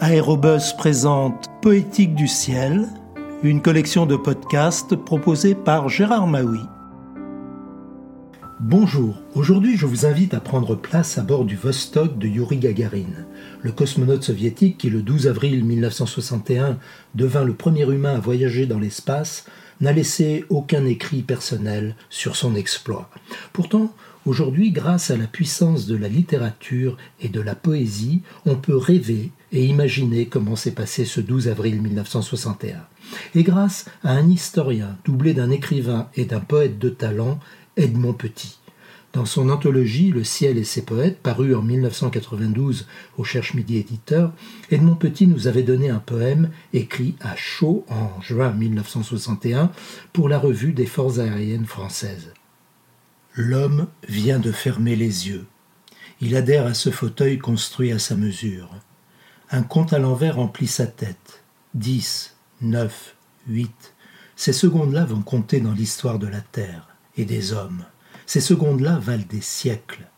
Aérobus présente Poétique du ciel, une collection de podcasts proposée par Gérard Maui. Bonjour, aujourd'hui je vous invite à prendre place à bord du Vostok de Yuri Gagarin, le cosmonaute soviétique qui le 12 avril 1961 devint le premier humain à voyager dans l'espace, n'a laissé aucun écrit personnel sur son exploit. Pourtant, aujourd'hui, grâce à la puissance de la littérature et de la poésie, on peut rêver et imaginer comment s'est passé ce 12 avril 1961. Et grâce à un historien doublé d'un écrivain et d'un poète de talent, Edmond Petit. Dans son anthologie Le ciel et ses poètes, parue en 1992 au Cherche Midi Éditeur, Edmond Petit nous avait donné un poème écrit à chaud en juin 1961 pour la revue des Forces aériennes françaises. L'homme vient de fermer les yeux. Il adhère à ce fauteuil construit à sa mesure. Un compte à l'envers remplit sa tête. Dix, neuf, huit. Ces secondes-là vont compter dans l'histoire de la Terre et des hommes. Ces secondes-là valent des siècles.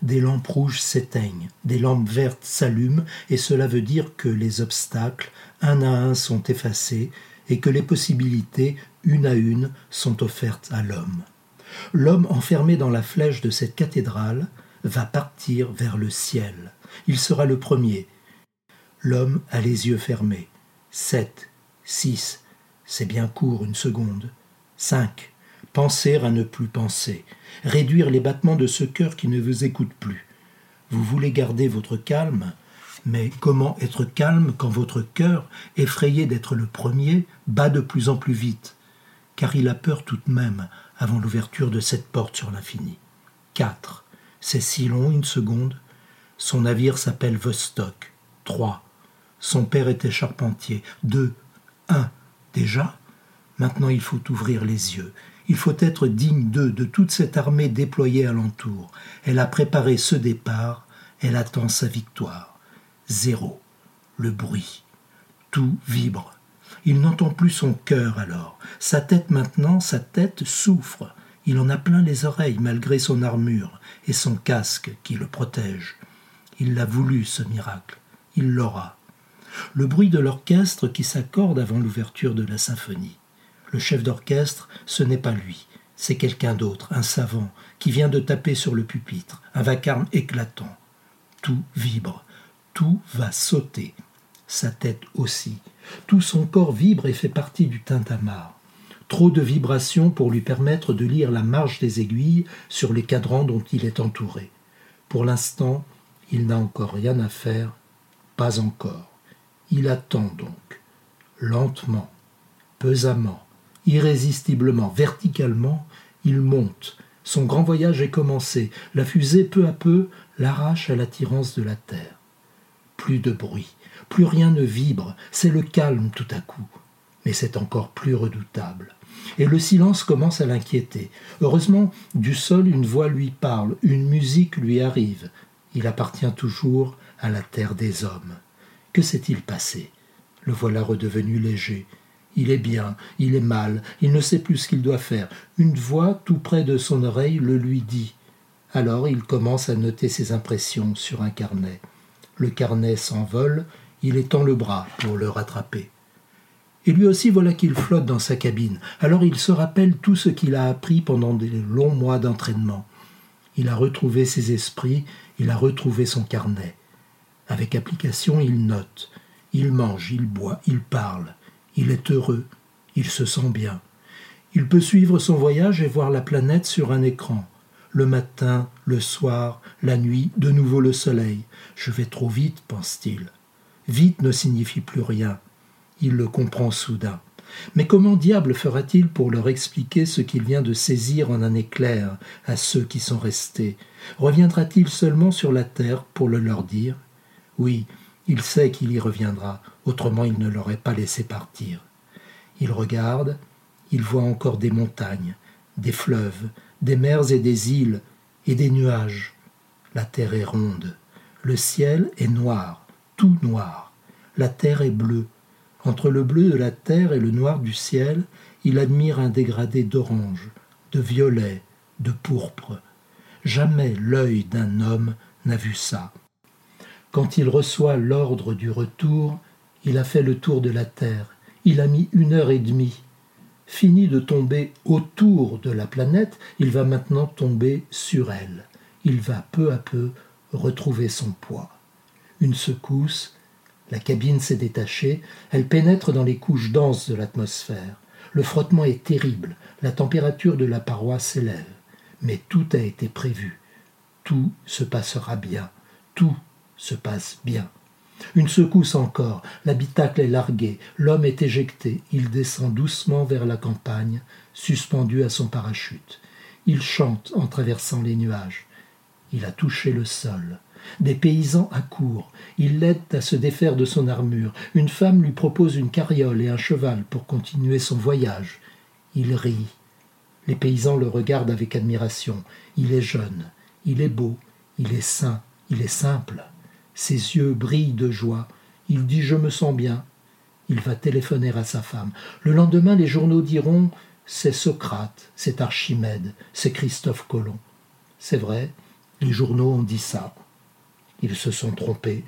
Des lampes rouges s'éteignent, des lampes vertes s'allument, et cela veut dire que les obstacles, un à un, sont effacés, et que les possibilités, une à une, sont offertes à l'homme. L'homme enfermé dans la flèche de cette cathédrale va partir vers le ciel. Il sera le premier. L'homme a les yeux fermés. Sept, six, c'est bien court une seconde. Cinq, penser à ne plus penser, réduire les battements de ce cœur qui ne vous écoute plus. Vous voulez garder votre calme, mais comment être calme quand votre cœur, effrayé d'être le premier, bat de plus en plus vite? Car il a peur tout de même avant l'ouverture de cette porte sur l'infini. 4. C'est si long, une seconde. Son navire s'appelle Vostok. 3. Son père était charpentier. 2. 1. Déjà Maintenant il faut ouvrir les yeux. Il faut être digne d'eux, de toute cette armée déployée alentour. Elle a préparé ce départ, elle attend sa victoire. Zéro. Le bruit. Tout vibre. Il n'entend plus son cœur alors. Sa tête maintenant, sa tête souffre. Il en a plein les oreilles malgré son armure et son casque qui le protège. Il l'a voulu, ce miracle. Il l'aura. Le bruit de l'orchestre qui s'accorde avant l'ouverture de la symphonie. Le chef d'orchestre, ce n'est pas lui, c'est quelqu'un d'autre, un savant, qui vient de taper sur le pupitre, un vacarme éclatant. Tout vibre, tout va sauter, sa tête aussi. Tout son corps vibre et fait partie du tintamarre. Trop de vibrations pour lui permettre de lire la marge des aiguilles sur les cadrans dont il est entouré. Pour l'instant, il n'a encore rien à faire, pas encore. Il attend donc, lentement, pesamment, irrésistiblement, verticalement, il monte. Son grand voyage est commencé. La fusée, peu à peu, l'arrache à l'attirance de la terre. Plus de bruit, plus rien ne vibre, c'est le calme tout à coup. Mais c'est encore plus redoutable. Et le silence commence à l'inquiéter. Heureusement, du sol, une voix lui parle, une musique lui arrive. Il appartient toujours à la terre des hommes. Que s'est-il passé? Le voilà redevenu léger. Il est bien, il est mal, il ne sait plus ce qu'il doit faire. Une voix tout près de son oreille le lui dit. Alors il commence à noter ses impressions sur un carnet. Le carnet s'envole, il étend le bras pour le rattraper. Et lui aussi voilà qu'il flotte dans sa cabine. Alors il se rappelle tout ce qu'il a appris pendant des longs mois d'entraînement. Il a retrouvé ses esprits, il a retrouvé son carnet. Avec application, il note. Il mange, il boit, il parle. Il est heureux, il se sent bien. Il peut suivre son voyage et voir la planète sur un écran. Le matin, le soir, la nuit, de nouveau le soleil. Je vais trop vite, pense-t-il. Vite ne signifie plus rien. Il le comprend soudain. Mais comment diable fera-t-il pour leur expliquer ce qu'il vient de saisir en un éclair à ceux qui sont restés? Reviendra-t-il seulement sur la terre pour le leur dire? Oui, il sait qu'il y reviendra, autrement il ne l'aurait pas laissé partir. Il regarde, il voit encore des montagnes, des fleuves, des mers et des îles, et des nuages. La terre est ronde, le ciel est noir, tout noir, la terre est bleue. Entre le bleu de la terre et le noir du ciel, il admire un dégradé d'orange, de violet, de pourpre. Jamais l'œil d'un homme n'a vu ça. Quand il reçoit l'ordre du retour, il a fait le tour de la Terre. Il a mis une heure et demie. Fini de tomber autour de la planète, il va maintenant tomber sur elle. Il va peu à peu retrouver son poids. Une secousse, la cabine s'est détachée, elle pénètre dans les couches denses de l'atmosphère. Le frottement est terrible, la température de la paroi s'élève. Mais tout a été prévu. Tout se passera bien. Tout se passe bien. Une secousse encore, l'habitacle est largué, l'homme est éjecté, il descend doucement vers la campagne, suspendu à son parachute. Il chante en traversant les nuages. Il a touché le sol. Des paysans accourent. Ils l'aident à se défaire de son armure. Une femme lui propose une carriole et un cheval pour continuer son voyage. Il rit. Les paysans le regardent avec admiration. Il est jeune, il est beau, il est sain, il est simple. Ses yeux brillent de joie. Il dit Je me sens bien. Il va téléphoner à sa femme. Le lendemain, les journaux diront C'est Socrate, c'est Archimède, c'est Christophe Colomb. C'est vrai, les journaux ont dit ça. Ils se sont trompés.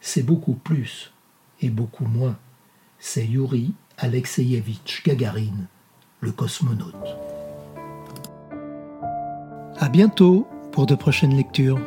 C'est beaucoup plus et beaucoup moins. C'est Yuri Alexeyevitch Gagarine, le cosmonaute. À bientôt pour de prochaines lectures.